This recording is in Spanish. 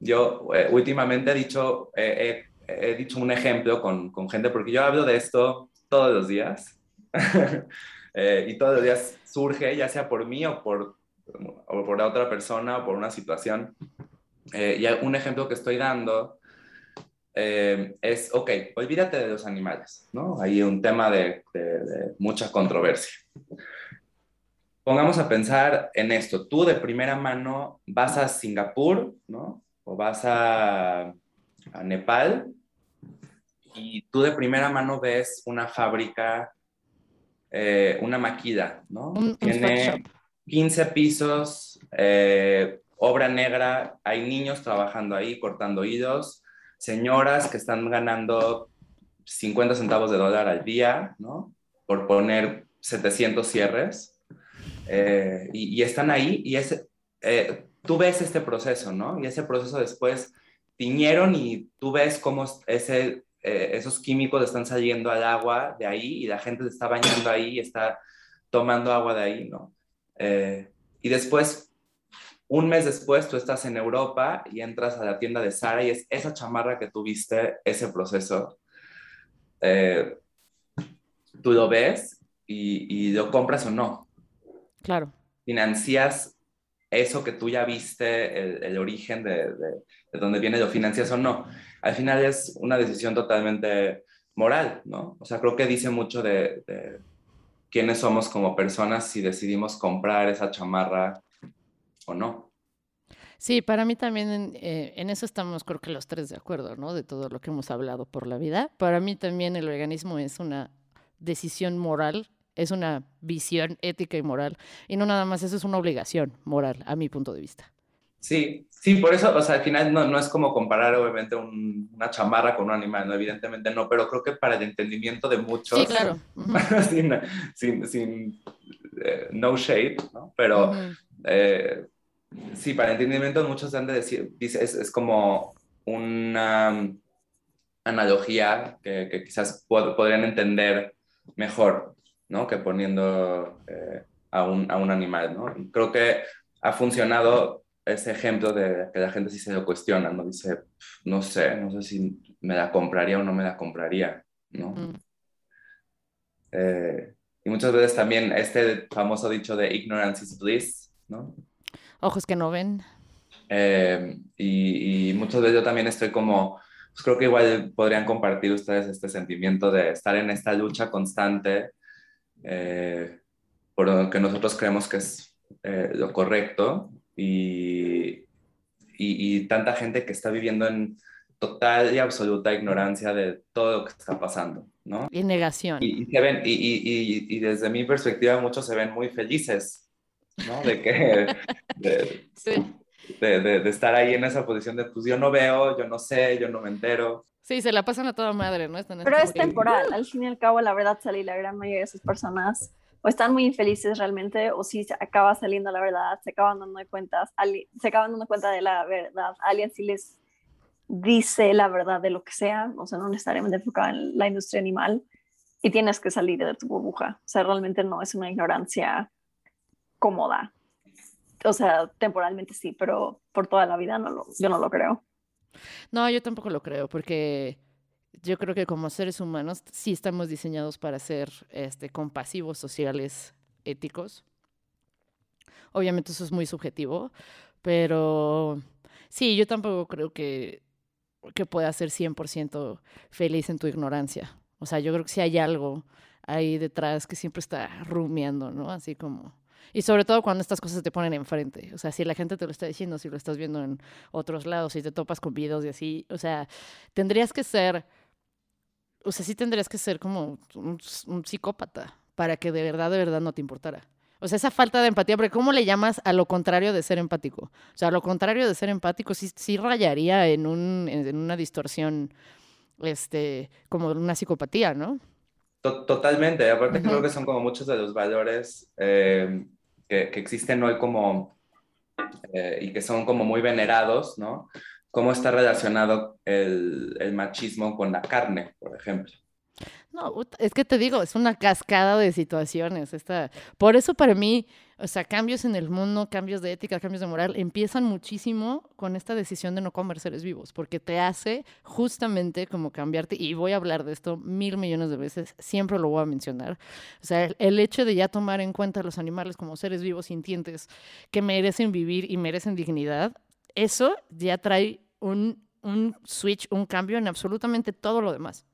yo eh, últimamente he dicho, he dicho un ejemplo con, con, gente, porque yo hablo de esto todos los días, y todos los días surge, ya sea por mí o por, por otra persona o por una situación. y un ejemplo que estoy dando eh, es, ok, olvídate de los animales, ¿no? Hay un tema de, mucha controversia. Pongamos a pensar en esto. Tú de primera mano vas a Singapur, ¿no? Vas a, Nepal y tú de primera mano ves una fábrica, eh, una maquila, ¿no? Tiene 15 pisos, eh, obra negra, hay niños trabajando ahí cortando hilos, señoras que están ganando 50 centavos de dólar al día, ¿no? Por poner 700 cierres. Eh, y, están ahí y ese, eh, tú ves este proceso, ¿no? Y ese proceso después tiñeron y tú ves cómo ese, eh, esos químicos están saliendo al agua de ahí y la gente se está bañando ahí y está tomando agua de ahí, ¿no? y después un mes después tú estás en Europa y entras a la tienda de Sara y es esa chamarra que tuviste, ese proceso. Eh, tú lo ves y, lo compras o no. Claro. Financias eso que tú ya viste, el, origen de, de, dónde viene, lo financias o no. Al final es una decisión totalmente moral, ¿no? O sea, creo que dice mucho de, de quiénes somos como personas si decidimos comprar esa chamarra o no. Sí, para mí también eh, en, eso estamos creo que los tres de acuerdo, ¿no? De todo lo que hemos hablado por la vida. Para mí también el organismo es una decisión moral, es una visión ética y moral. Y no nada más, eso es una obligación moral, a mi punto de vista. Sí, sí, por eso, o sea, al final no, no es como comparar obviamente una chamarra con un animal, ¿no? evidentemente no, pero creo que para el entendimiento de muchos, sí, claro. sin, sin, eh, no shade, ¿no? Pero eh, sí, para el entendimiento de muchos han de decir, dice, es, es como una analogía que, que quizás podrían entender mejor, ¿no? Que poniendo eh, a, un, a un animal, ¿no? Y creo que ha funcionado ese ejemplo de que la gente sí se lo cuestiona, ¿no? Dice, no sé, no sé si me la compraría o no me la compraría, ¿no? Eh, y muchas veces también este famoso dicho de ignorance is bliss, ¿no? Ojos que no ven. Eh, y, muchas veces yo también estoy como, pues creo que igual podrían compartir ustedes este sentimiento de estar en esta lucha constante eh, por lo que nosotros creemos que es lo correcto y, y, tanta gente que está viviendo en total y absoluta ignorancia de todo lo que está pasando, ¿no? Y negación. Y, se ven, y, desde mi perspectiva muchos se ven muy felices, ¿no? De que... De, de, de, estar ahí en esa posición de, pues yo no veo, yo no sé, yo no me entero. Sí, se la pasan a toda madre, ¿no? Pero es temporal, al fin y al cabo, la verdad, sale la gran mayoría de esas personas o están muy infelices realmente, o si acaba saliendo la verdad, se acaban dando cuenta, se acaban dando cuenta de la verdad, alguien sí les dice la verdad de lo que sea, o sea, no necesariamente enfocado en la industria animal, y tienes que salir de tu burbuja. O sea, realmente no es una ignorancia cómoda. O sea, temporalmente sí, pero por toda la vida no lo, yo no lo creo. No, yo tampoco lo creo, porque yo creo que como seres humanos sí estamos diseñados para ser este, compasivos, sociales, éticos. Obviamente eso es muy subjetivo, pero sí, yo tampoco creo que, que puedas ser 100% feliz en tu ignorancia. O sea, yo creo que sí hay algo ahí detrás que siempre está rumiando, ¿no? Así como... Y sobre todo cuando estas cosas te ponen enfrente. O sea, si la gente te lo está diciendo, si lo estás viendo en otros lados, si te topas con videos y así. O sea, tendrías que ser o sea, sí tendrías que ser como un, psicópata para que de verdad, de verdad no te importara. O sea, esa falta de empatía, porque ¿cómo le llamas a lo contrario de ser empático? O sea, a lo contrario de ser empático sí, sí rayaría en, un, en una distorsión, este, como una psicopatía, ¿no? Totalmente. Aparte creo que son como muchos de los valores eh, que, que, existen hoy como, eh, y que son como muy venerados, ¿no? cómo está relacionado el, machismo con la carne, por ejemplo. No, es que te digo, es una cascada de situaciones. Esta... Por eso para mí, O sea, cambios en el mundo, cambios de ética, cambios de moral, empiezan muchísimo con esta decisión de no comer seres vivos, porque te hace justamente como cambiarte, y voy a hablar de esto mil millones de veces, siempre lo voy a mencionar. O sea, el, hecho de ya tomar en cuenta a los animales como seres vivos sintientes que merecen vivir y merecen dignidad, eso ya trae un switch, un cambio en absolutamente todo lo demás.